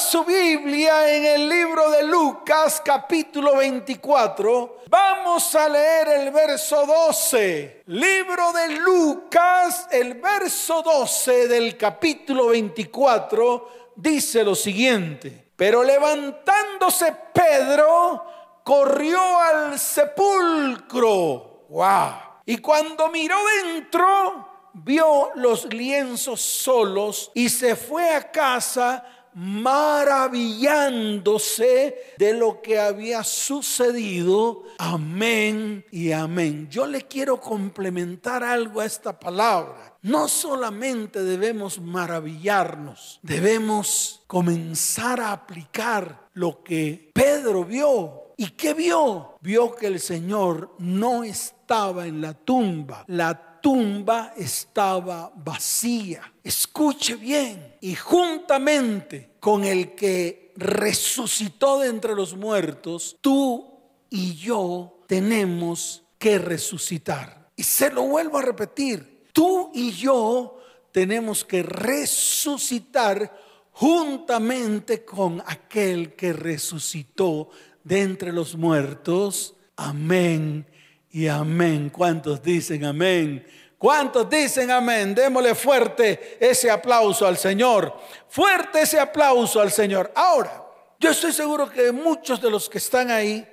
su Biblia en el libro de Lucas capítulo 24, vamos a leer el verso 12. Libro de Lucas, el verso 12 del capítulo 24 dice lo siguiente. Pero levantándose Pedro, corrió al sepulcro. ¡Wow! Y cuando miró dentro, vio los lienzos solos y se fue a casa maravillándose de lo que había sucedido. Amén y amén. Yo le quiero complementar algo a esta palabra. No solamente debemos maravillarnos, debemos comenzar a aplicar lo que Pedro vio. ¿Y qué vio? Vio que el Señor no estaba en la tumba. La tumba estaba vacía. Escuche bien. Y juntamente con el que resucitó de entre los muertos, tú y yo tenemos que resucitar. Y se lo vuelvo a repetir. Tú y yo tenemos que resucitar juntamente con aquel que resucitó de entre los muertos. Amén y amén. ¿Cuántos dicen amén? ¿Cuántos dicen amén? Démosle fuerte ese aplauso al Señor. Fuerte ese aplauso al Señor. Ahora, yo estoy seguro que muchos de los que están ahí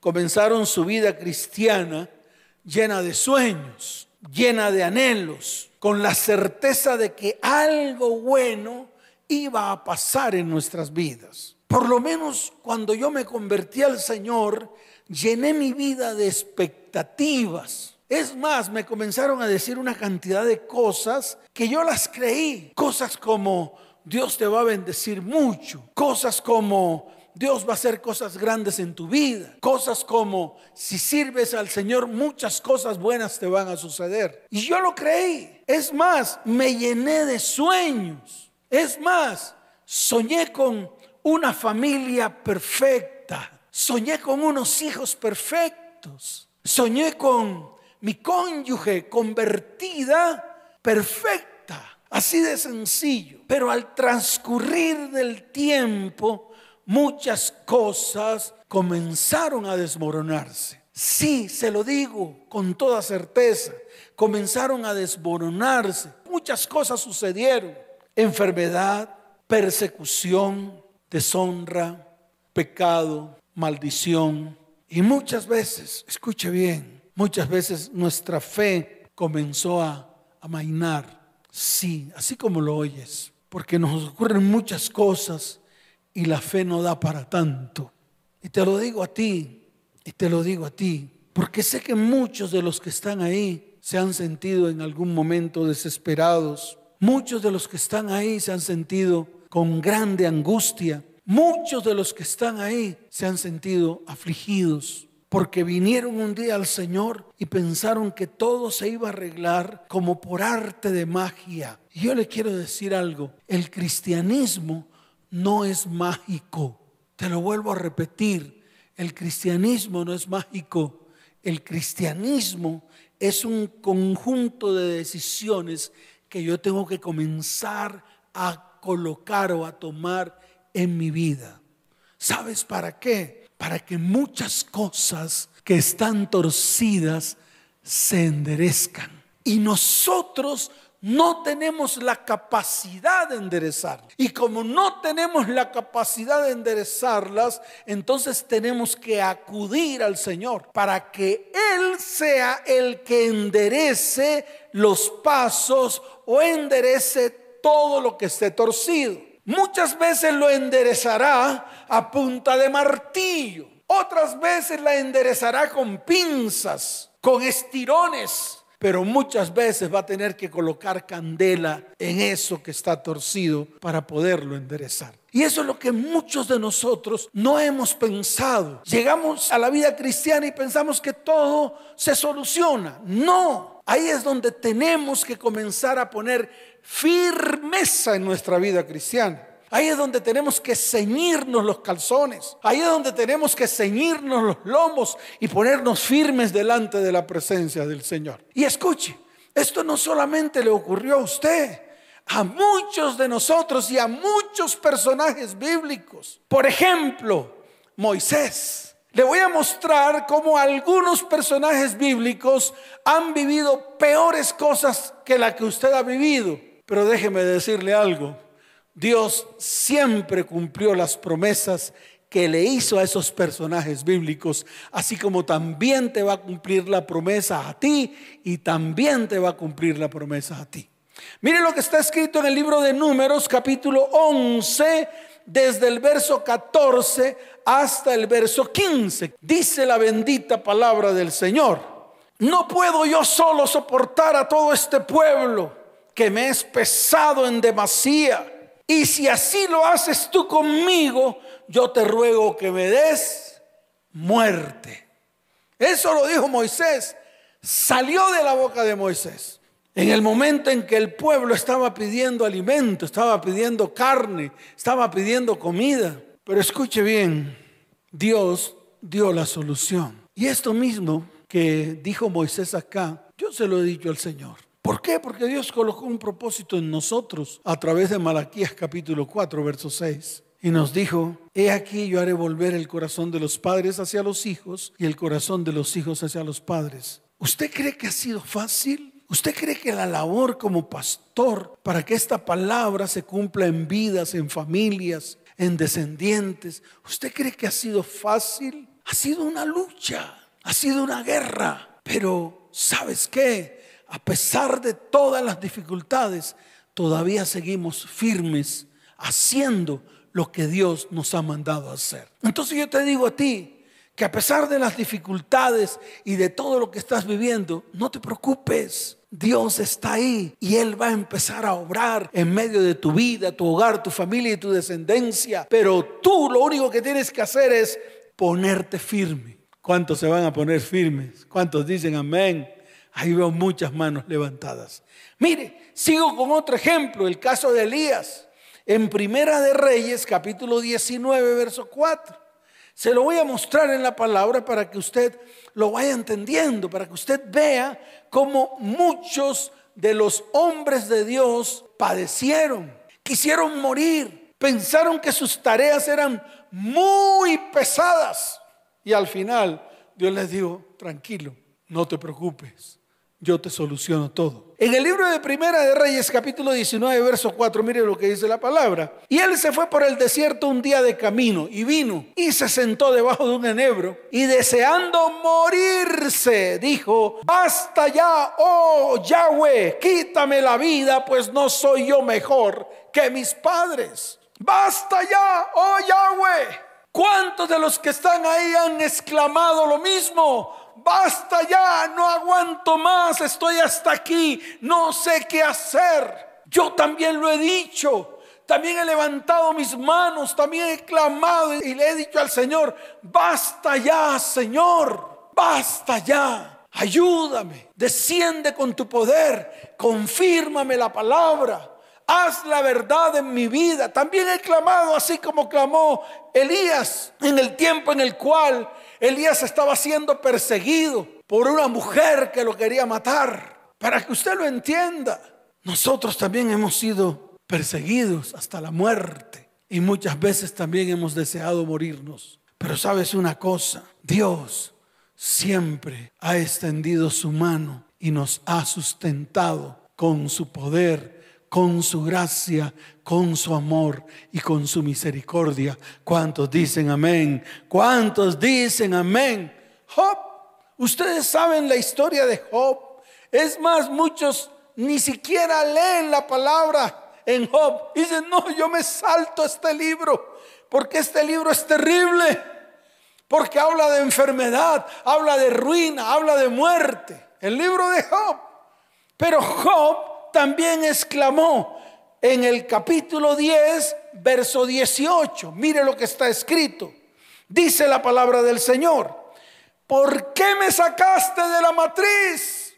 comenzaron su vida cristiana llena de sueños, llena de anhelos, con la certeza de que algo bueno iba a pasar en nuestras vidas. Por lo menos cuando yo me convertí al Señor, llené mi vida de expectativas. Es más, me comenzaron a decir una cantidad de cosas que yo las creí. Cosas como Dios te va a bendecir mucho. Cosas como Dios va a hacer cosas grandes en tu vida. Cosas como si sirves al Señor, muchas cosas buenas te van a suceder. Y yo lo creí. Es más, me llené de sueños. Es más, soñé con una familia perfecta. Soñé con unos hijos perfectos. Soñé con mi cónyuge convertida perfecta. Así de sencillo. Pero al transcurrir del tiempo, muchas cosas comenzaron a desmoronarse. Sí, se lo digo con toda certeza. Comenzaron a desmoronarse. Muchas cosas sucedieron. Enfermedad, persecución, deshonra, pecado, maldición. Y muchas veces, escuche bien, muchas veces nuestra fe comenzó a amainar. Sí, así como lo oyes, porque nos ocurren muchas cosas y la fe no da para tanto. Y te lo digo a ti, y te lo digo a ti, porque sé que muchos de los que están ahí se han sentido en algún momento desesperados. Muchos de los que están ahí se han sentido con grande angustia. Muchos de los que están ahí se han sentido afligidos porque vinieron un día al Señor y pensaron que todo se iba a arreglar como por arte de magia. Y yo le quiero decir algo, el cristianismo no es mágico. Te lo vuelvo a repetir, el cristianismo no es mágico. El cristianismo es un conjunto de decisiones que yo tengo que comenzar a colocar o a tomar en mi vida. ¿Sabes para qué? Para que muchas cosas que están torcidas se enderezcan. Y nosotros no tenemos la capacidad de enderezar. Y como no tenemos la capacidad de enderezarlas, entonces tenemos que acudir al Señor para que Él sea el que enderece los pasos o enderece todo lo que esté torcido. Muchas veces lo enderezará a punta de martillo. Otras veces la enderezará con pinzas, con estirones. Pero muchas veces va a tener que colocar candela en eso que está torcido para poderlo enderezar. Y eso es lo que muchos de nosotros no hemos pensado. Llegamos a la vida cristiana y pensamos que todo se soluciona. No, ahí es donde tenemos que comenzar a poner firmeza en nuestra vida cristiana. Ahí es donde tenemos que ceñirnos los calzones. Ahí es donde tenemos que ceñirnos los lomos y ponernos firmes delante de la presencia del Señor. Y escuche, esto no solamente le ocurrió a usted. a muchos de nosotros y a muchos personajes bíblicos. Por ejemplo, Moisés. Le voy a mostrar cómo algunos personajes bíblicos han vivido peores cosas que la que usted ha vivido. Pero déjeme decirle algo. Dios siempre cumplió las promesas que le hizo a esos personajes bíblicos, así como también te va a cumplir la promesa a ti y también te va a cumplir la promesa a ti. Mire lo que está escrito en el libro de Números capítulo 11, desde el verso 14 hasta el verso 15. Dice la bendita palabra del Señor. No puedo yo solo soportar a todo este pueblo que me es pesado en demasía. Y si así lo haces tú conmigo, yo te ruego que me des muerte. Eso lo dijo Moisés. Salió de la boca de Moisés. En el momento en que el pueblo estaba pidiendo alimento, estaba pidiendo carne, estaba pidiendo comida. Pero escuche bien, Dios dio la solución. Y esto mismo que dijo Moisés acá, yo se lo he dicho al Señor. ¿Por qué? Porque Dios colocó un propósito en nosotros a través de Malaquías capítulo 4, verso 6. Y nos dijo, he aquí yo haré volver el corazón de los padres hacia los hijos y el corazón de los hijos hacia los padres. ¿Usted cree que ha sido fácil? ¿Usted cree que la labor como pastor para que esta palabra se cumpla en vidas, en familias, en descendientes, ¿usted cree que ha sido fácil? Ha sido una lucha, ha sido una guerra, pero ¿sabes qué? A pesar de todas las dificultades, todavía seguimos firmes haciendo lo que Dios nos ha mandado hacer. Entonces yo te digo a ti, que a pesar de las dificultades y de todo lo que estás viviendo, no te preocupes. Dios está ahí y Él va a empezar a obrar en medio de tu vida, tu hogar, tu familia y tu descendencia. Pero tú lo único que tienes que hacer es ponerte firme. ¿Cuántos se van a poner firmes? ¿Cuántos dicen amén? Ahí veo muchas manos levantadas. Mire, sigo con otro ejemplo, el caso de Elías. En Primera de Reyes, capítulo 19, verso 4. Se lo voy a mostrar en la palabra para que usted lo vaya entendiendo, para que usted vea cómo muchos de los hombres de Dios padecieron, quisieron morir, pensaron que sus tareas eran muy pesadas y al final Dios les dijo, tranquilo, no te preocupes, yo te soluciono todo. En el libro de Primera de Reyes, capítulo 19, verso 4, mire lo que dice la palabra. Y él se fue por el desierto un día de camino y vino y se sentó debajo de un enebro y deseando morirse, dijo, basta ya, oh Yahweh, quítame la vida, pues no soy yo mejor que mis padres. Basta ya, oh Yahweh. ¿Cuántos de los que están ahí han exclamado lo mismo? Basta ya, no aguanto más, estoy hasta aquí, no sé qué hacer. Yo también lo he dicho, también he levantado mis manos, también he clamado y le he dicho al Señor, basta ya, Señor, basta ya. Ayúdame, desciende con tu poder, confírmame la palabra, haz la verdad en mi vida. También he clamado así como clamó Elías en el tiempo en el cual Elías estaba siendo perseguido por una mujer que lo quería matar. Para que usted lo entienda, nosotros también hemos sido perseguidos hasta la muerte y muchas veces también hemos deseado morirnos. Pero sabes una cosa, Dios siempre ha extendido su mano y nos ha sustentado con su poder con su gracia, con su amor y con su misericordia. ¿Cuántos dicen amén? ¿Cuántos dicen amén? Job, ustedes saben la historia de Job. Es más, muchos ni siquiera leen la palabra en Job. Dicen, no, yo me salto este libro, porque este libro es terrible, porque habla de enfermedad, habla de ruina, habla de muerte. El libro de Job. Pero Job también exclamó en el capítulo 10, verso 18. Mire lo que está escrito. Dice la palabra del Señor. ¿Por qué me sacaste de la matriz?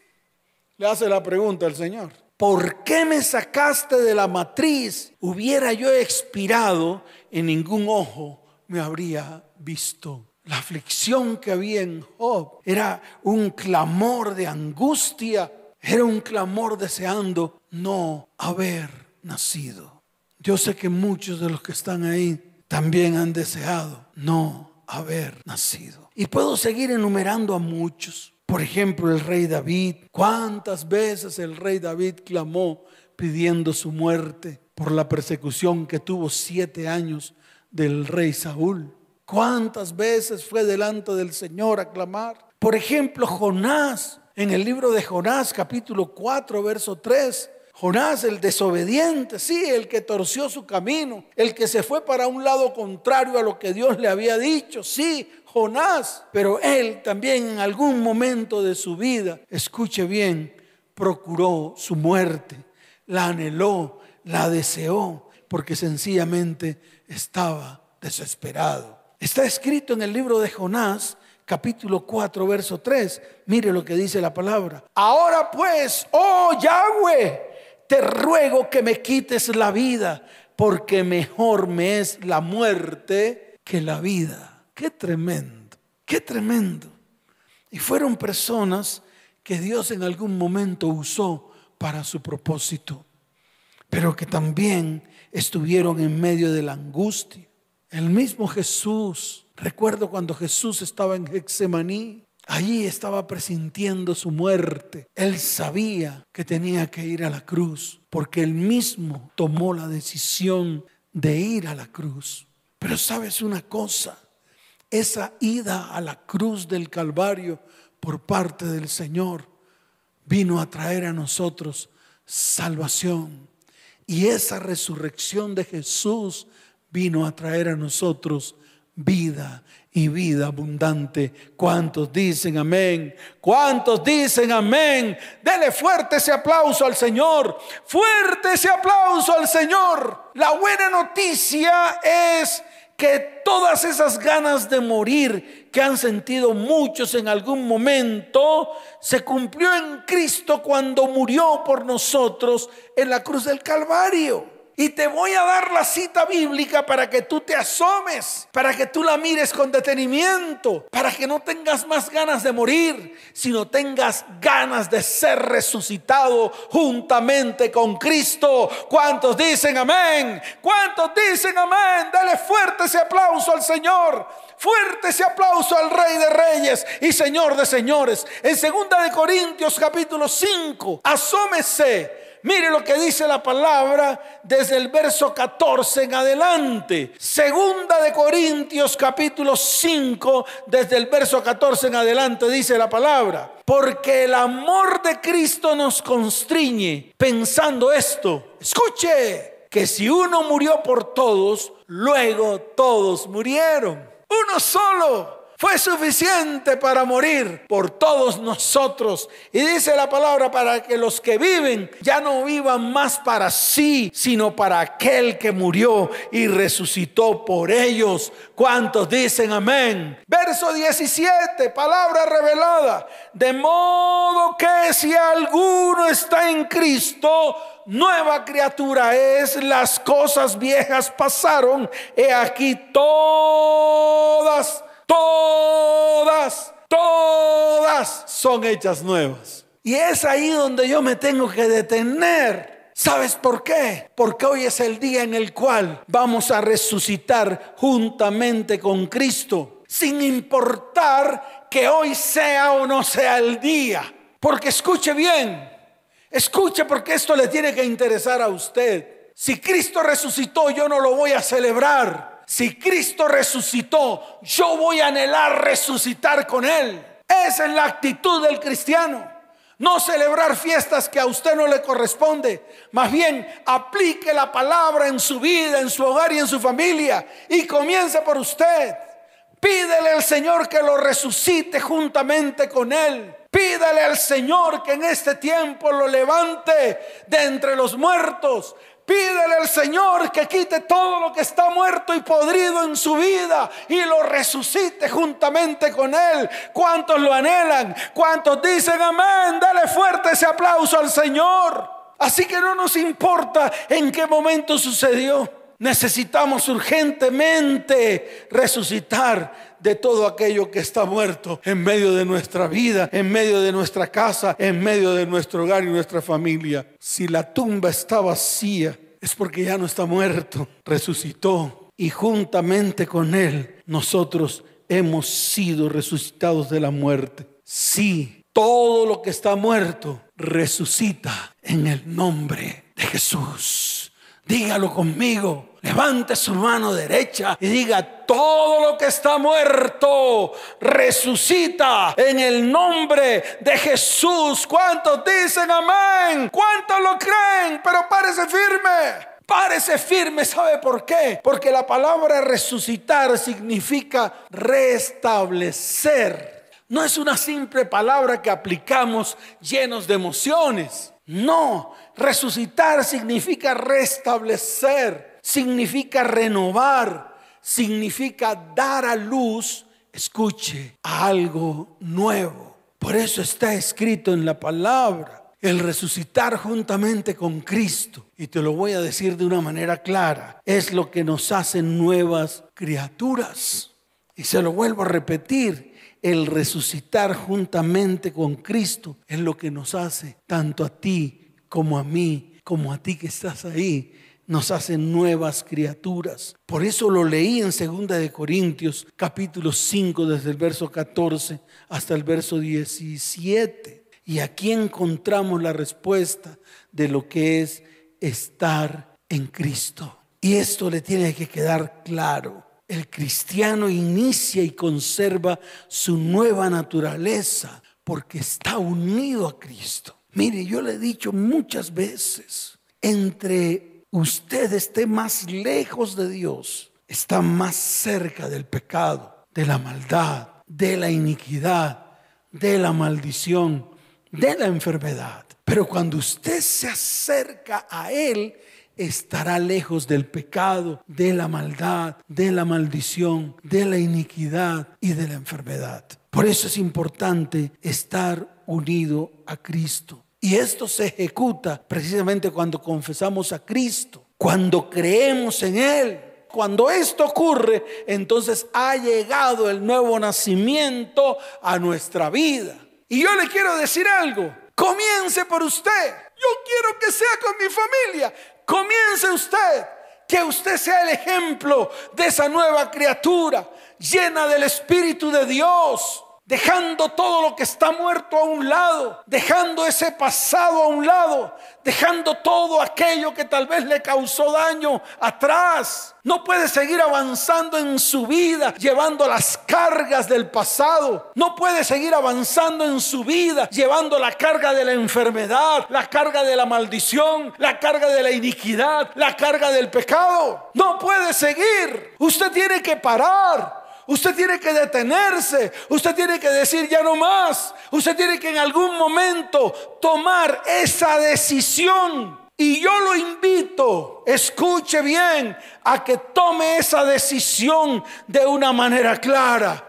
Le hace la pregunta al Señor. ¿Por qué me sacaste de la matriz? Hubiera yo expirado, en ningún ojo me habría visto. La aflicción que había en Job era un clamor de angustia era un clamor deseando no haber nacido. Yo sé que muchos de los que están ahí también han deseado no haber nacido. Y puedo seguir enumerando a muchos. Por ejemplo, el rey David. ¿Cuántas veces el rey David clamó pidiendo su muerte por la persecución que tuvo siete años del rey Saúl? ¿Cuántas veces fue delante del Señor a clamar? Por ejemplo, Jonás, en el libro de Jonás, capítulo 4, verso 3. Jonás, el desobediente, sí, el que torció su camino, el que se fue para un lado contrario a lo que Dios le había dicho, sí, Jonás, pero él también en algún momento de su vida, escuche bien, procuró su muerte, la anheló, la deseó, porque sencillamente estaba desesperado. Está escrito en el libro de Jonás, capítulo 4, verso 3. Mire lo que dice la palabra. Ahora pues, oh Yahweh, te ruego que me quites la vida, porque mejor me es la muerte que la vida. Qué tremendo, qué tremendo. Y fueron personas que Dios en algún momento usó para su propósito, pero que también estuvieron en medio de la angustia. El mismo Jesús, recuerdo cuando Jesús estaba en Getsemaní, allí estaba presintiendo su muerte. Él sabía que tenía que ir a la cruz, porque él mismo tomó la decisión de ir a la cruz. Pero sabes una cosa, esa ida a la cruz del Calvario por parte del Señor vino a traer a nosotros salvación. Y esa resurrección de Jesús vino a traer a nosotros vida y vida abundante. ¿Cuántos dicen amén? ¿Cuántos dicen amén? Dele fuerte ese aplauso al Señor. Fuerte ese aplauso al Señor. La buena noticia es que todas esas ganas de morir que han sentido muchos en algún momento, se cumplió en Cristo cuando murió por nosotros en la cruz del Calvario. Y te voy a dar la cita bíblica para que tú te asomes, para que tú la mires con detenimiento, para que no tengas más ganas de morir, sino tengas ganas de ser resucitado juntamente con Cristo. ¿Cuántos dicen amén? ¿Cuántos dicen amén? Dale fuerte ese aplauso al Señor. Fuerte ese aplauso al Rey de Reyes y Señor de Señores. En 2 de Corintios capítulo 5, asómese Mire lo que dice la palabra desde el verso 14 en adelante. Segunda de Corintios capítulo 5, desde el verso 14 en adelante dice la palabra. Porque el amor de Cristo nos constriñe pensando esto. Escuche, que si uno murió por todos, luego todos murieron. Uno solo fue suficiente para morir por todos nosotros. Y dice la palabra para que los que viven ya no vivan más para sí, sino para aquel que murió y resucitó por ellos. ¿Cuántos dicen amén? Verso 17, palabra revelada. De modo que si alguno está en Cristo, nueva criatura es, las cosas viejas pasaron, he aquí todas todas, todas son hechas nuevas. Y es ahí donde yo me tengo que detener. ¿Sabes por qué? Porque hoy es el día en el cual vamos a resucitar juntamente con Cristo, sin importar que hoy sea o no sea el día. Porque escuche bien, escuche porque esto le tiene que interesar a usted. Si Cristo resucitó, yo no lo voy a celebrar si Cristo resucitó, yo voy a anhelar resucitar con Él. Esa es la actitud del cristiano. No celebrar fiestas que a usted no le corresponde. Más bien, aplique la palabra en su vida, en su hogar y en su familia. Y comience por usted. Pídele al Señor que lo resucite juntamente con Él. Pídale al Señor que en este tiempo lo levante de entre los muertos. Pídele al Señor que quite todo lo que está muerto y podrido en su vida y lo resucite juntamente con Él. ¿Cuántos lo anhelan? ¿Cuántos dicen amén? Dale fuerte ese aplauso al Señor. Así que no nos importa en qué momento sucedió. Necesitamos urgentemente resucitar de todo aquello que está muerto en medio de nuestra vida, en medio de nuestra casa, en medio de nuestro hogar y nuestra familia. Si la tumba está vacía, es porque ya no está muerto, resucitó y juntamente con Él nosotros hemos sido resucitados de la muerte. Sí, todo lo que está muerto resucita en el nombre de Jesús. Dígalo conmigo. Levante su mano derecha y diga, todo lo que está muerto resucita en el nombre de Jesús. ¿Cuántos dicen amén? ¿Cuántos lo creen? Pero párese firme. Párese firme, ¿sabe por qué? Porque la palabra resucitar significa restablecer no es una simple palabra que aplicamos llenos de emociones. No, resucitar significa restablecer, significa renovar, significa dar a luz, escuche, a algo nuevo. Por eso está escrito en la palabra, el resucitar juntamente con Cristo. Y te lo voy a decir de una manera clara, es lo que nos hace nuevas criaturas. Y se lo vuelvo a repetir, el resucitar juntamente con Cristo es lo que nos hace, tanto a ti como a mí, como a ti que estás ahí, nos hace nuevas criaturas. Por eso lo leí en 2 de Corintios, capítulo 5, desde el verso 14 hasta el verso 17. Y aquí encontramos la respuesta de lo que es estar en Cristo. Y esto le tiene que quedar claro el cristiano inicia y conserva su nueva naturaleza porque está unido a Cristo. Mire, yo le he dicho muchas veces, entre usted esté más lejos de Dios, está más cerca del pecado, de la maldad, de la iniquidad, de la maldición, de la enfermedad. Pero cuando usted se acerca a Él, estará lejos del pecado, de la maldad, de la maldición, de la iniquidad y de la enfermedad. Por eso es importante estar unido a Cristo. Y esto se ejecuta precisamente cuando confesamos a Cristo, cuando creemos en Él. Cuando esto ocurre, entonces ha llegado el nuevo nacimiento a nuestra vida. Y yo le quiero decir algo, comience por usted. Yo quiero que sea con mi familia. Comience usted, que usted sea el ejemplo de esa nueva criatura llena del Espíritu de Dios dejando todo lo que está muerto a un lado, dejando ese pasado a un lado, dejando todo aquello que tal vez le causó daño atrás. No puede seguir avanzando en su vida llevando las cargas del pasado. No puede seguir avanzando en su vida llevando la carga de la enfermedad, la carga de la maldición, la carga de la iniquidad, la carga del pecado. No puede seguir. Usted tiene que parar. Usted tiene que detenerse. Usted tiene que decir ya no más. Usted tiene que en algún momento tomar esa decisión. Y yo lo invito, escuche bien, a que tome esa decisión de una manera clara.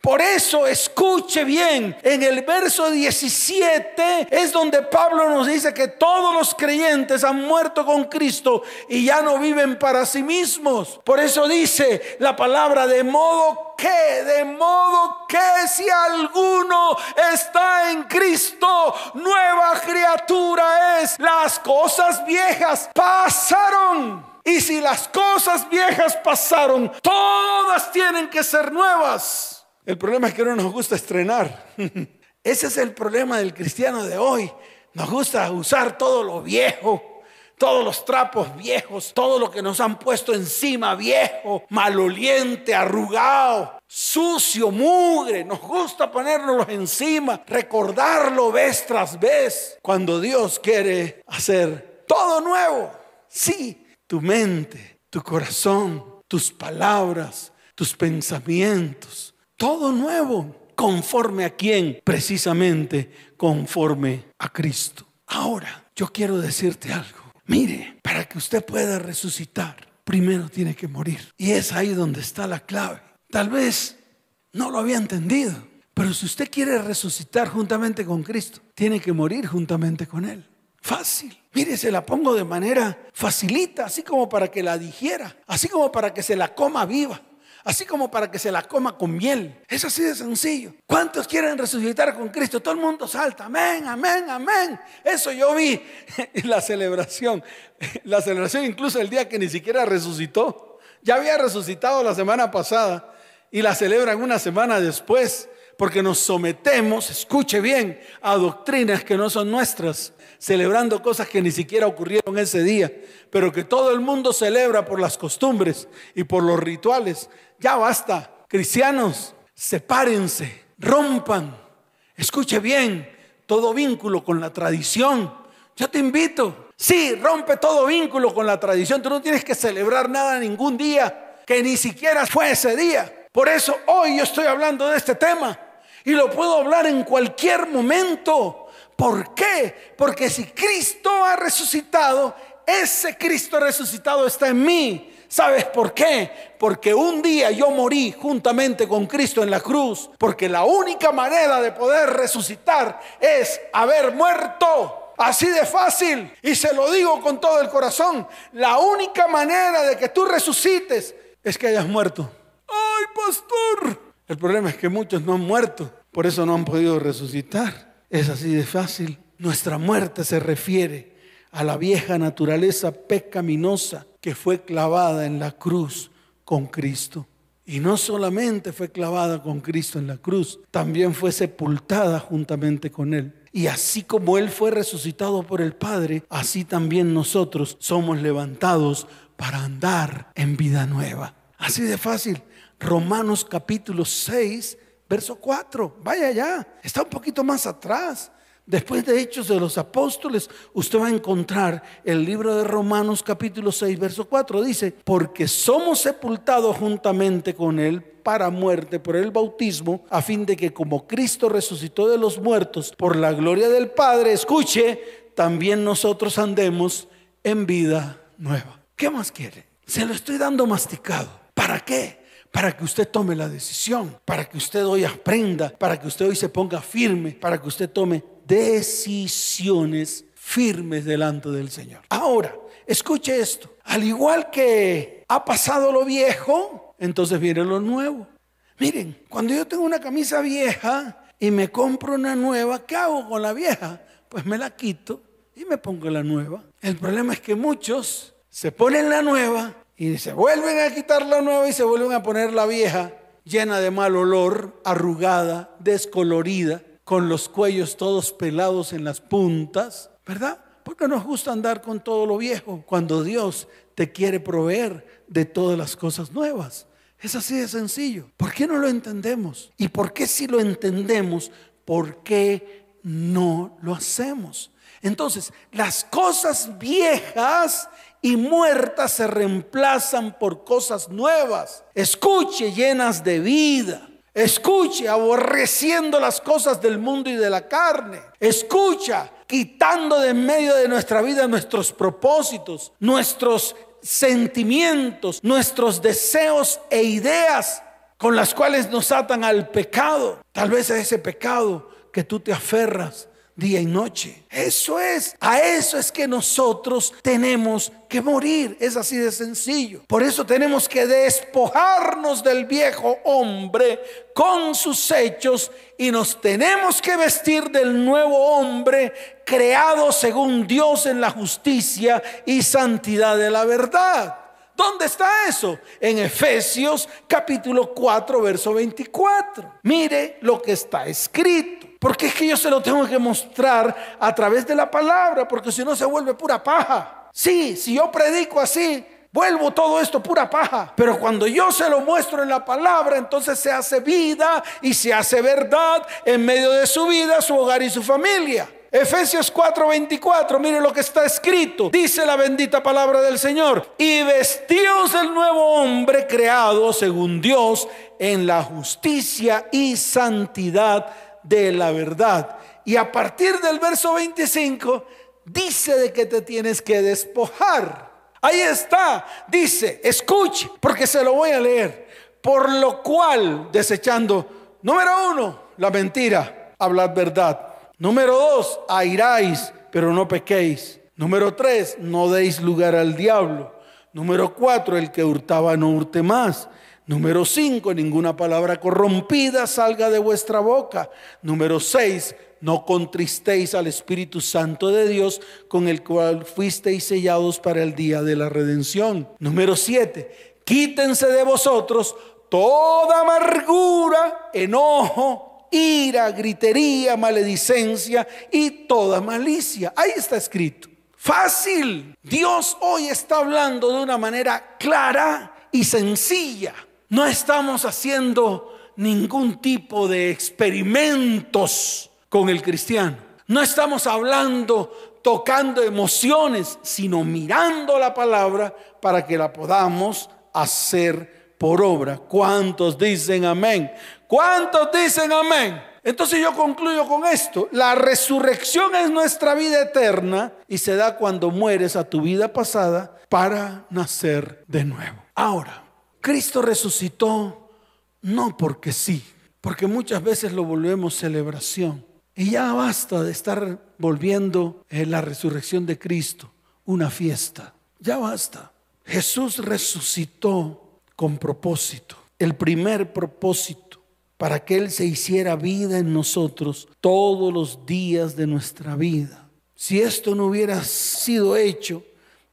Por eso escuche bien, en el verso 17 es donde Pablo nos dice que todos los creyentes han muerto con Cristo y ya no viven para sí mismos. Por eso dice la palabra de modo que, de modo que si alguno está en Cristo, nueva criatura es. Las cosas viejas pasaron. Y si las cosas viejas pasaron, todas tienen que ser nuevas. El problema es que no nos gusta estrenar. Ese es el problema del cristiano de hoy. Nos gusta usar todo lo viejo, todos los trapos viejos, todo lo que nos han puesto encima viejo, maloliente, arrugado, sucio, mugre. Nos gusta ponernos encima, recordarlo vez tras vez, cuando Dios quiere hacer todo nuevo. Sí, tu mente, tu corazón, tus palabras, tus pensamientos todo nuevo. ¿Conforme a quién? Precisamente conforme a Cristo. Ahora, yo quiero decirte algo. Mire, para que usted pueda resucitar, primero tiene que morir. Y es ahí donde está la clave. Tal vez no lo había entendido, pero si usted quiere resucitar juntamente con Cristo, tiene que morir juntamente con Él. Fácil. Mire, se la pongo de manera facilita, así como para que la digiera, así como para que se la coma viva así como para que se la coma con miel. Es así de sencillo. ¿Cuántos quieren resucitar con Cristo? Todo el mundo salta, amén, amén, amén. Eso yo vi la celebración. La celebración incluso el día que ni siquiera resucitó. Ya había resucitado la semana pasada y la celebran una semana después porque nos sometemos, escuche bien, a doctrinas que no son nuestras, celebrando cosas que ni siquiera ocurrieron ese día, pero que todo el mundo celebra por las costumbres y por los rituales. Ya basta, cristianos, sepárense, rompan, escuche bien, todo vínculo con la tradición. Yo te invito, sí, rompe todo vínculo con la tradición, tú no tienes que celebrar nada ningún día, que ni siquiera fue ese día. Por eso hoy yo estoy hablando de este tema. Y lo puedo hablar en cualquier momento. ¿Por qué? Porque si Cristo ha resucitado, ese Cristo resucitado está en mí. ¿Sabes por qué? Porque un día yo morí juntamente con Cristo en la cruz. Porque la única manera de poder resucitar es haber muerto. Así de fácil. Y se lo digo con todo el corazón. La única manera de que tú resucites es que hayas muerto. ¡Ay, pastor! El problema es que muchos no han muerto, por eso no han podido resucitar. Es así de fácil. Nuestra muerte se refiere a la vieja naturaleza pecaminosa que fue clavada en la cruz con Cristo. Y no solamente fue clavada con Cristo en la cruz, también fue sepultada juntamente con Él. Y así como Él fue resucitado por el Padre, así también nosotros somos levantados para andar en vida nueva. Así de fácil. Romanos capítulo 6, verso 4. Vaya ya, está un poquito más atrás. Después de Hechos de los Apóstoles, usted va a encontrar el libro de Romanos capítulo 6, verso 4. Dice, porque somos sepultados juntamente con Él para muerte por el bautismo, a fin de que como Cristo resucitó de los muertos por la gloria del Padre, escuche, también nosotros andemos en vida nueva. ¿Qué más quiere? Se lo estoy dando masticado. ¿Para qué? para que usted tome la decisión, para que usted hoy aprenda, para que usted hoy se ponga firme, para que usted tome decisiones firmes delante del Señor. Ahora, escuche esto. Al igual que ha pasado lo viejo, entonces viene lo nuevo. Miren, cuando yo tengo una camisa vieja y me compro una nueva, ¿qué hago con la vieja? Pues me la quito y me pongo la nueva. El problema es que muchos se ponen la nueva y se vuelven a quitar la nueva y se vuelven a poner la vieja, llena de mal olor, arrugada, descolorida, con los cuellos todos pelados en las puntas, ¿verdad? Porque nos gusta andar con todo lo viejo cuando Dios te quiere proveer de todas las cosas nuevas. Es así de sencillo. ¿Por qué no lo entendemos? ¿Y por qué si lo entendemos, por qué no lo hacemos? Entonces, las cosas viejas y muertas se reemplazan por cosas nuevas. Escuche llenas de vida. Escuche aborreciendo las cosas del mundo y de la carne. Escucha quitando de en medio de nuestra vida nuestros propósitos, nuestros sentimientos, nuestros deseos e ideas con las cuales nos atan al pecado. Tal vez a ese pecado que tú te aferras día y noche. Eso es, a eso es que nosotros tenemos que morir. Es así de sencillo. Por eso tenemos que despojarnos del viejo hombre con sus hechos y nos tenemos que vestir del nuevo hombre creado según Dios en la justicia y santidad de la verdad. ¿Dónde está eso? En Efesios capítulo 4, verso 24. Mire lo que está escrito. Porque es que yo se lo tengo que mostrar a través de la palabra, porque si no se vuelve pura paja. Sí, si yo predico así, vuelvo todo esto pura paja. Pero cuando yo se lo muestro en la palabra, entonces se hace vida y se hace verdad en medio de su vida, su hogar y su familia. Efesios 4:24, mire lo que está escrito. Dice la bendita palabra del Señor. Y vestidos del nuevo hombre creado según Dios en la justicia y santidad de la verdad. Y a partir del verso 25 dice de que te tienes que despojar. Ahí está, dice, escuche, porque se lo voy a leer. Por lo cual, desechando, número uno, la mentira, hablad verdad. Número dos, airáis, pero no pequéis. Número tres, no deis lugar al diablo. Número cuatro, el que hurtaba no hurte más Número 5, ninguna palabra corrompida salga de vuestra boca. Número 6, no contristéis al Espíritu Santo de Dios con el cual fuisteis sellados para el día de la redención. Número 7, quítense de vosotros toda amargura, enojo, ira, gritería, maledicencia y toda malicia. Ahí está escrito. Fácil. Dios hoy está hablando de una manera clara y sencilla. No estamos haciendo ningún tipo de experimentos con el cristiano. No estamos hablando tocando emociones, sino mirando la palabra para que la podamos hacer por obra. ¿Cuántos dicen amén? ¿Cuántos dicen amén? Entonces yo concluyo con esto. La resurrección es nuestra vida eterna y se da cuando mueres a tu vida pasada para nacer de nuevo. Ahora, Cristo resucitó no porque sí, porque muchas veces lo volvemos celebración. Y ya basta de estar volviendo en la resurrección de Cristo una fiesta. Ya basta. Jesús resucitó con propósito. El primer propósito para que Él se hiciera vida en nosotros todos los días de nuestra vida. Si esto no hubiera sido hecho,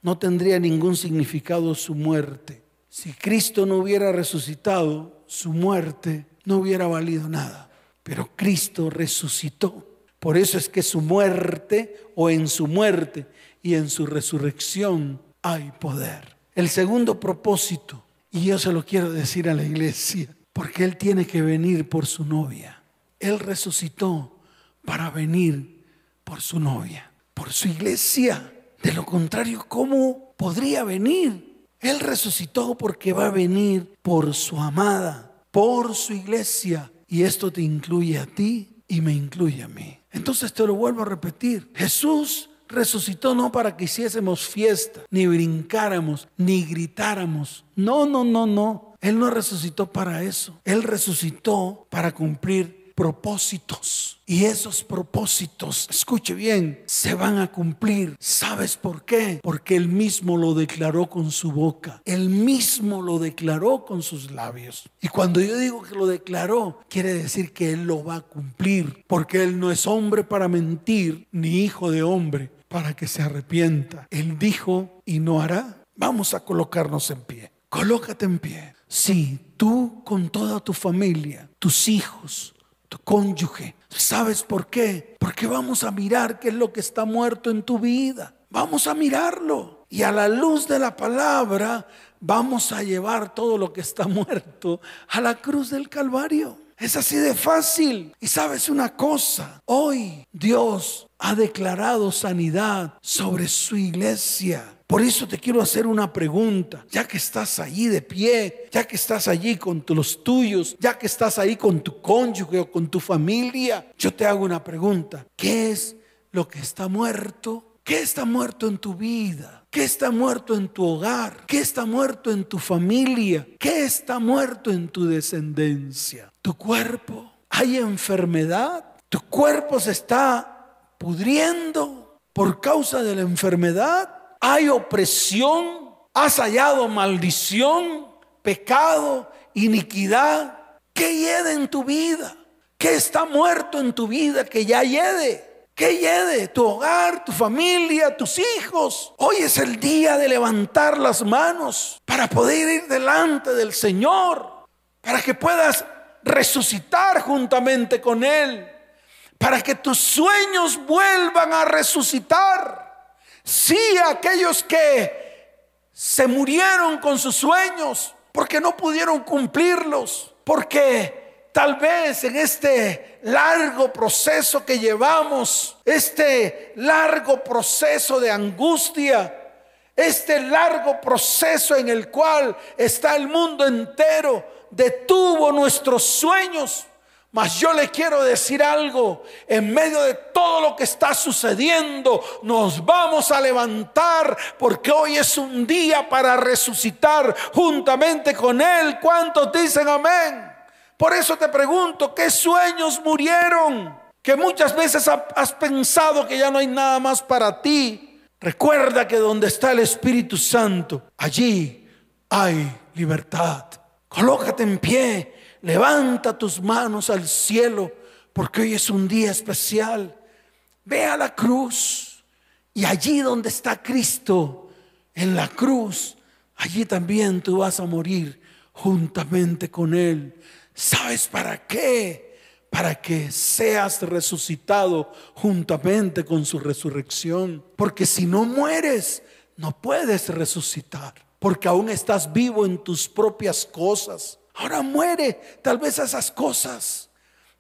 no tendría ningún significado su muerte. Si Cristo no hubiera resucitado, su muerte no hubiera valido nada. Pero Cristo resucitó. Por eso es que su muerte o en su muerte y en su resurrección hay poder. El segundo propósito, y yo se lo quiero decir a la iglesia, porque Él tiene que venir por su novia. Él resucitó para venir por su novia, por su iglesia. De lo contrario, ¿cómo podría venir? Él resucitó porque va a venir por su amada, por su iglesia. Y esto te incluye a ti y me incluye a mí. Entonces te lo vuelvo a repetir. Jesús resucitó no para que hiciésemos fiesta, ni brincáramos, ni gritáramos. No, no, no, no. Él no resucitó para eso. Él resucitó para cumplir propósitos. Y esos propósitos, escuche bien, se van a cumplir. ¿Sabes por qué? Porque Él mismo lo declaró con su boca. Él mismo lo declaró con sus labios. Y cuando yo digo que lo declaró, quiere decir que Él lo va a cumplir. Porque Él no es hombre para mentir, ni hijo de hombre para que se arrepienta. Él dijo y no hará. Vamos a colocarnos en pie. Colócate en pie. Sí, tú con toda tu familia, tus hijos, tu cónyuge. ¿Sabes por qué? Porque vamos a mirar qué es lo que está muerto en tu vida. Vamos a mirarlo. Y a la luz de la palabra vamos a llevar todo lo que está muerto a la cruz del Calvario. Es así de fácil. Y sabes una cosa, hoy Dios ha declarado sanidad sobre su iglesia. Por eso te quiero hacer una pregunta, ya que estás allí de pie, ya que estás allí con los tuyos, ya que estás ahí con tu cónyuge o con tu familia, yo te hago una pregunta. ¿Qué es lo que está muerto? ¿Qué está muerto en tu vida? ¿Qué está muerto en tu hogar? ¿Qué está muerto en tu familia? ¿Qué está muerto en tu descendencia? ¿Tu cuerpo? ¿Hay enfermedad? ¿Tu cuerpo se está pudriendo por causa de la enfermedad? Hay opresión, has hallado maldición, pecado, iniquidad. ¿Qué hiede en tu vida? ¿Qué está muerto en tu vida que ya hiede? ¿Qué hiede? Tu hogar, tu familia, tus hijos. Hoy es el día de levantar las manos para poder ir delante del Señor, para que puedas resucitar juntamente con Él, para que tus sueños vuelvan a resucitar Sí, aquellos que se murieron con sus sueños porque no pudieron cumplirlos, porque tal vez en este largo proceso que llevamos, este largo proceso de angustia, este largo proceso en el cual está el mundo entero, detuvo nuestros sueños mas yo le quiero decir algo, en medio de todo lo que está sucediendo, nos vamos a levantar porque hoy es un día para resucitar juntamente con Él. ¿Cuántos dicen amén? Por eso te pregunto, ¿qué sueños murieron? Que muchas veces has pensado que ya no hay nada más para ti. Recuerda que donde está el Espíritu Santo, allí hay libertad. Colócate en pie, levanta tus manos al cielo, porque hoy es un día especial. Ve a la cruz y allí donde está Cristo, en la cruz, allí también tú vas a morir juntamente con Él. ¿Sabes para qué? Para que seas resucitado juntamente con su resurrección. Porque si no mueres, no puedes resucitar. Porque aún estás vivo en tus propias cosas. Ahora muere tal vez esas cosas.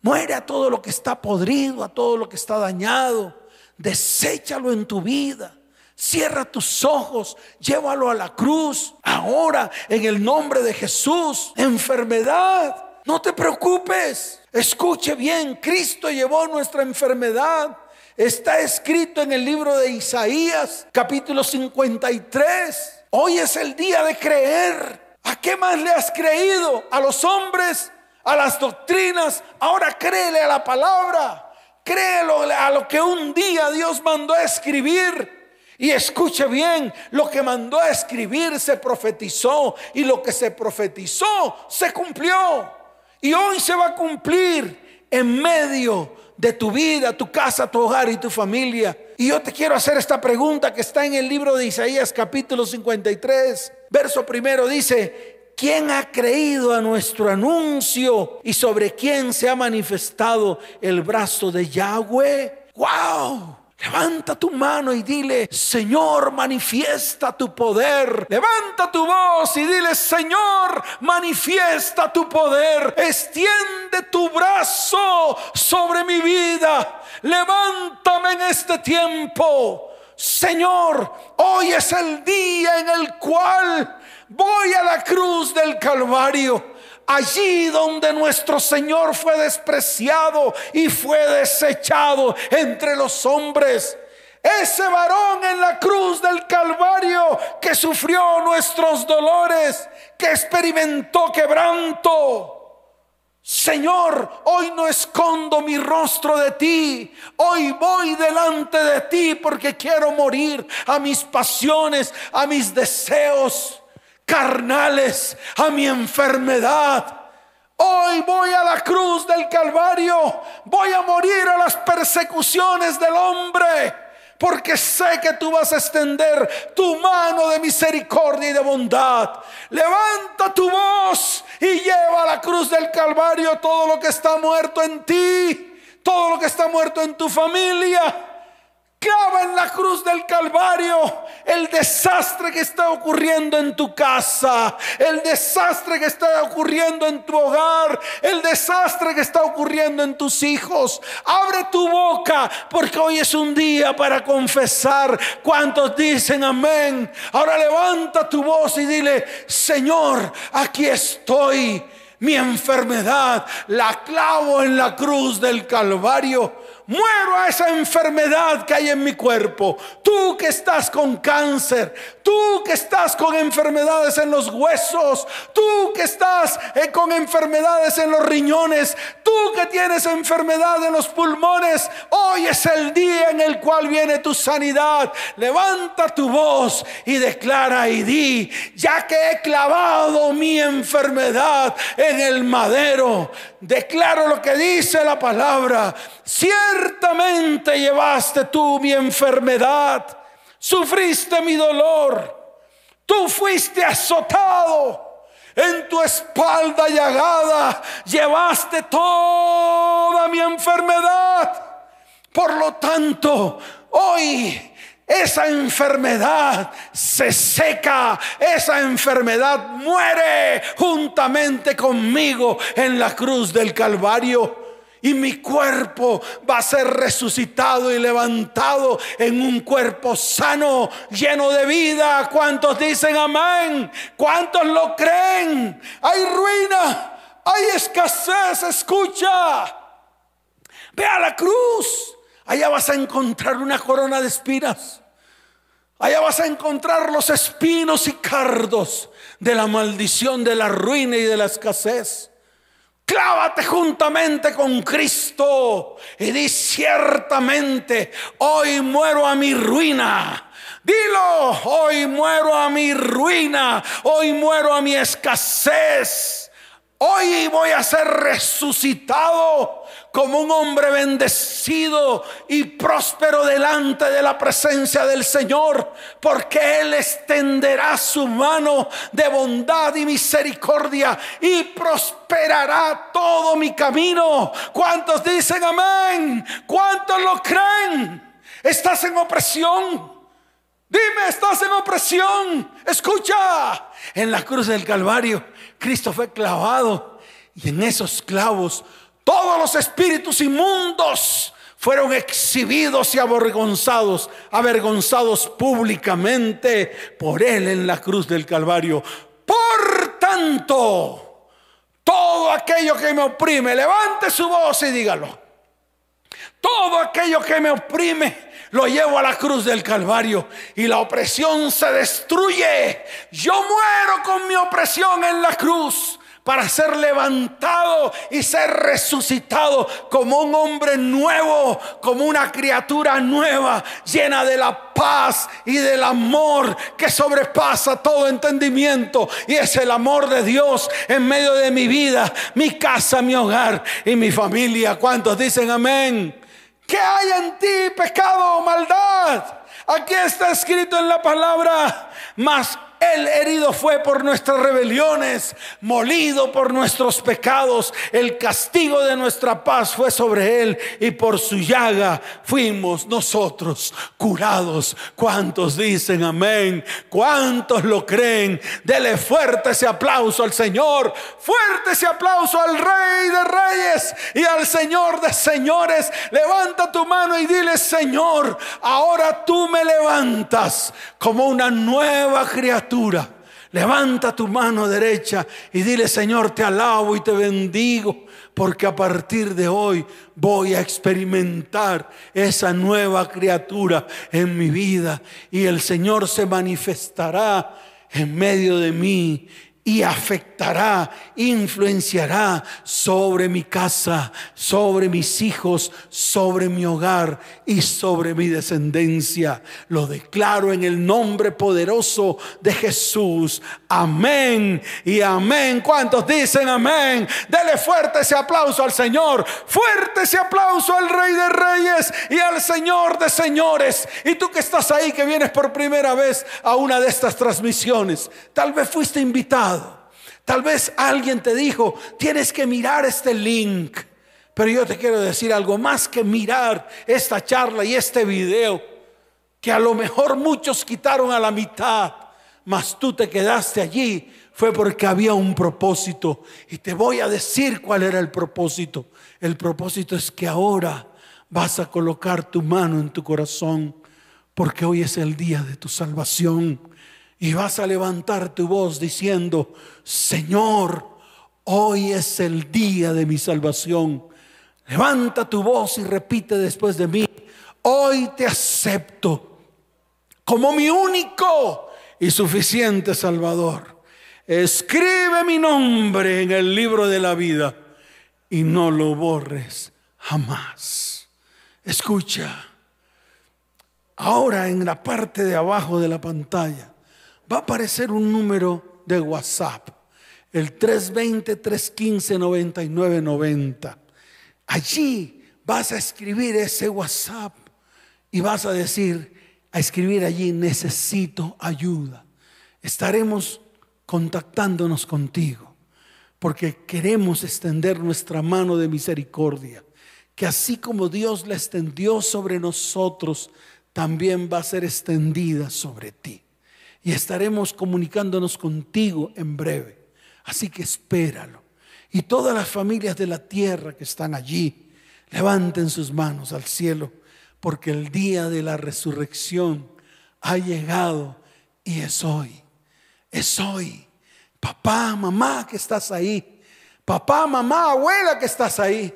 Muere a todo lo que está podrido, a todo lo que está dañado. Deséchalo en tu vida. Cierra tus ojos, llévalo a la cruz. Ahora, en el nombre de Jesús, enfermedad, no te preocupes. Escuche bien, Cristo llevó nuestra enfermedad. Está escrito en el libro de Isaías, capítulo 53. Hoy es el día de creer. ¿A qué más le has creído? ¿A los hombres? ¿A las doctrinas? Ahora créele a la palabra. Créelo a lo que un día Dios mandó a escribir. Y escuche bien, lo que mandó a escribir se profetizó y lo que se profetizó se cumplió. Y hoy se va a cumplir en medio de tu vida, tu casa, tu hogar y tu familia. Y yo te quiero hacer esta pregunta que está en el libro de Isaías capítulo 53, verso primero dice, ¿quién ha creído a nuestro anuncio y sobre quién se ha manifestado el brazo de Yahweh? ¡Wow! Levanta tu mano y dile, Señor, manifiesta tu poder. Levanta tu voz y dile, Señor, manifiesta tu poder. Extiende tu brazo sobre mi vida. Levántame en este tiempo. Señor, hoy es el día en el cual voy a la cruz del Calvario allí donde nuestro Señor fue despreciado y fue desechado entre los hombres. Ese varón en la cruz del Calvario que sufrió nuestros dolores, que experimentó quebranto. Señor, hoy no escondo mi rostro de ti. Hoy voy delante de ti porque quiero morir a mis pasiones, a mis deseos carnales, a mi enfermedad. Hoy voy a la cruz del Calvario, voy a morir a las persecuciones del hombre, porque sé que tú vas a extender tu mano de misericordia y de bondad. Levanta tu voz y lleva a la cruz del Calvario todo lo que está muerto en ti, todo lo que está muerto en tu familia Clava en la cruz del Calvario el desastre que está ocurriendo en tu casa, el desastre que está ocurriendo en tu hogar, el desastre que está ocurriendo en tus hijos. Abre tu boca porque hoy es un día para confesar. ¿Cuántos dicen amén? Ahora levanta tu voz y dile, Señor, aquí estoy. Mi enfermedad la clavo en la cruz del Calvario muero a esa enfermedad que hay en mi cuerpo. Tú que estás con cáncer, tú que estás con enfermedades en los huesos, tú que estás eh, con enfermedades en los riñones, tú que tienes enfermedad en los pulmones, hoy es el día en el cual viene tu sanidad. Levanta tu voz y declara y di, ya que he clavado mi enfermedad en el madero, declaro lo que dice la palabra. Ciertamente llevaste tú mi enfermedad, sufriste mi dolor, tú fuiste azotado. En tu espalda llagada llevaste toda mi enfermedad. Por lo tanto, hoy esa enfermedad se seca, esa enfermedad muere juntamente conmigo en la cruz del Calvario y mi cuerpo va a ser resucitado y levantado en un cuerpo sano, lleno de vida. ¿Cuántos dicen amén? ¿Cuántos lo creen? Hay ruina, hay escasez, escucha. Ve a la cruz. Allá vas a encontrar una corona de espinas. Allá vas a encontrar los espinos y cardos de la maldición, de la ruina y de la escasez. Clávate juntamente con Cristo y di ciertamente, hoy muero a mi ruina. Dilo, hoy muero a mi ruina, hoy muero a mi escasez. Hoy voy a ser resucitado como un hombre bendecido y próspero delante de la presencia del Señor, porque Él extenderá su mano de bondad y misericordia y prosperará todo mi camino. ¿Cuántos dicen amén? ¿Cuántos lo creen? ¿Estás en opresión? Dime, estás en opresión. Escucha, en la cruz del Calvario, Cristo fue clavado y en esos clavos todos los espíritus inmundos fueron exhibidos y avergonzados, avergonzados públicamente por él en la cruz del Calvario. Por tanto, todo aquello que me oprime, levante su voz y dígalo. Todo aquello que me oprime, lo llevo a la cruz del Calvario y la opresión se destruye. Yo muero con mi opresión en la cruz para ser levantado y ser resucitado como un hombre nuevo, como una criatura nueva, llena de la paz y del amor que sobrepasa todo entendimiento. Y es el amor de Dios en medio de mi vida, mi casa, mi hogar y mi familia. ¿Cuántos dicen amén? ¿Qué hay en ti, pecado o maldad? Aquí está escrito en la palabra, mas el herido fue por nuestras rebeliones, molido por nuestros pecados. El castigo de nuestra paz fue sobre él y por su llaga fuimos nosotros curados. ¿Cuántos dicen amén? ¿Cuántos lo creen? Dele fuerte ese aplauso al Señor. Fuerte ese aplauso al Rey de Reyes y al Señor de Señores. Levanta tu mano y dile, Señor, ahora tú me levantas como una nueva criatura Levanta tu mano derecha y dile, Señor, te alabo y te bendigo, porque a partir de hoy voy a experimentar esa nueva criatura en mi vida y el Señor se manifestará en medio de mí y afectará, influenciará sobre mi casa, sobre mis hijos, sobre mi hogar y sobre mi descendencia. Lo declaro en el nombre poderoso de Jesús. Amén y amén. ¿Cuántos dicen amén? Dele fuerte ese aplauso al Señor. Fuerte ese aplauso al Rey de Reyes y al Señor de Señores. Y tú que estás ahí, que vienes por primera vez a una de estas transmisiones, tal vez fuiste invitado Tal vez alguien te dijo, tienes que mirar este link. Pero yo te quiero decir algo más que mirar esta charla y este video, que a lo mejor muchos quitaron a la mitad, mas tú te quedaste allí, fue porque había un propósito. Y te voy a decir cuál era el propósito. El propósito es que ahora vas a colocar tu mano en tu corazón, porque hoy es el día de tu salvación y vas a levantar tu voz diciendo, Señor, hoy es el día de mi salvación. Levanta tu voz y repite después de mí, hoy te acepto como mi único y suficiente Salvador. Escribe mi nombre en el libro de la vida y no lo borres jamás. Escucha, ahora en la parte de abajo de la pantalla va a aparecer un número de WhatsApp, el 320-315-9990. Allí vas a escribir ese WhatsApp y vas a decir, a escribir allí, necesito ayuda. Estaremos contactándonos contigo porque queremos extender nuestra mano de misericordia, que así como Dios la extendió sobre nosotros, también va a ser extendida sobre ti y estaremos comunicándonos contigo en breve. Así que espéralo. Y todas las familias de la tierra que están allí, levanten sus manos al cielo, porque el día de la resurrección ha llegado y es hoy. Es hoy. Papá, mamá que estás ahí. Papá, mamá, abuela que estás ahí.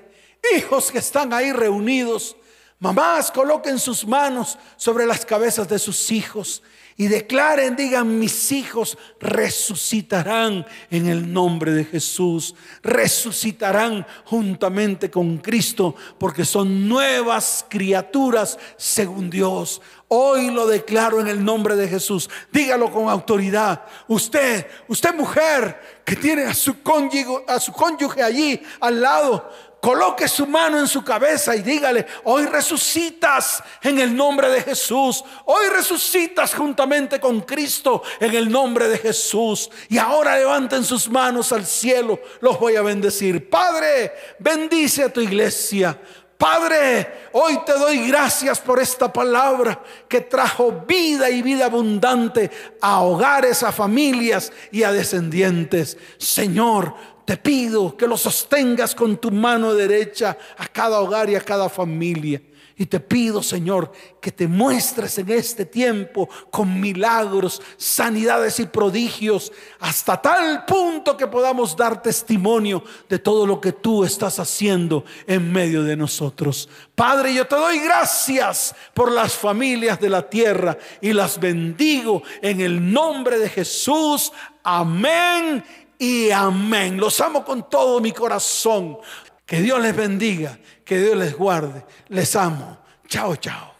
Hijos que están ahí reunidos. Mamás, coloquen sus manos sobre las cabezas de sus hijos y declaren, digan, mis hijos resucitarán en el nombre de Jesús, resucitarán juntamente con Cristo, porque son nuevas criaturas según Dios. Hoy lo declaro en el nombre de Jesús. Dígalo con autoridad. Usted, usted mujer que tiene a su cónyuge, a su cónyuge allí al lado, coloque su mano en su cabeza y dígale, hoy resucitas en el nombre de Jesús, hoy resucitas juntamente con Cristo en el nombre de Jesús. Y ahora levanten sus manos al cielo, los voy a bendecir. Padre, bendice a tu iglesia. Padre, hoy te doy gracias por esta palabra que trajo vida y vida abundante a hogares, a familias y a descendientes. Señor, te pido que lo sostengas con tu mano derecha a cada hogar y a cada familia. Y te pido, Señor, que te muestres en este tiempo con milagros, sanidades y prodigios, hasta tal punto que podamos dar testimonio de todo lo que tú estás haciendo en medio de nosotros. Padre, yo te doy gracias por las familias de la tierra y las bendigo en el nombre de Jesús. Amén y amén. Los amo con todo mi corazón. Que Dios les bendiga, que Dios les guarde. Les amo. Chao, chao.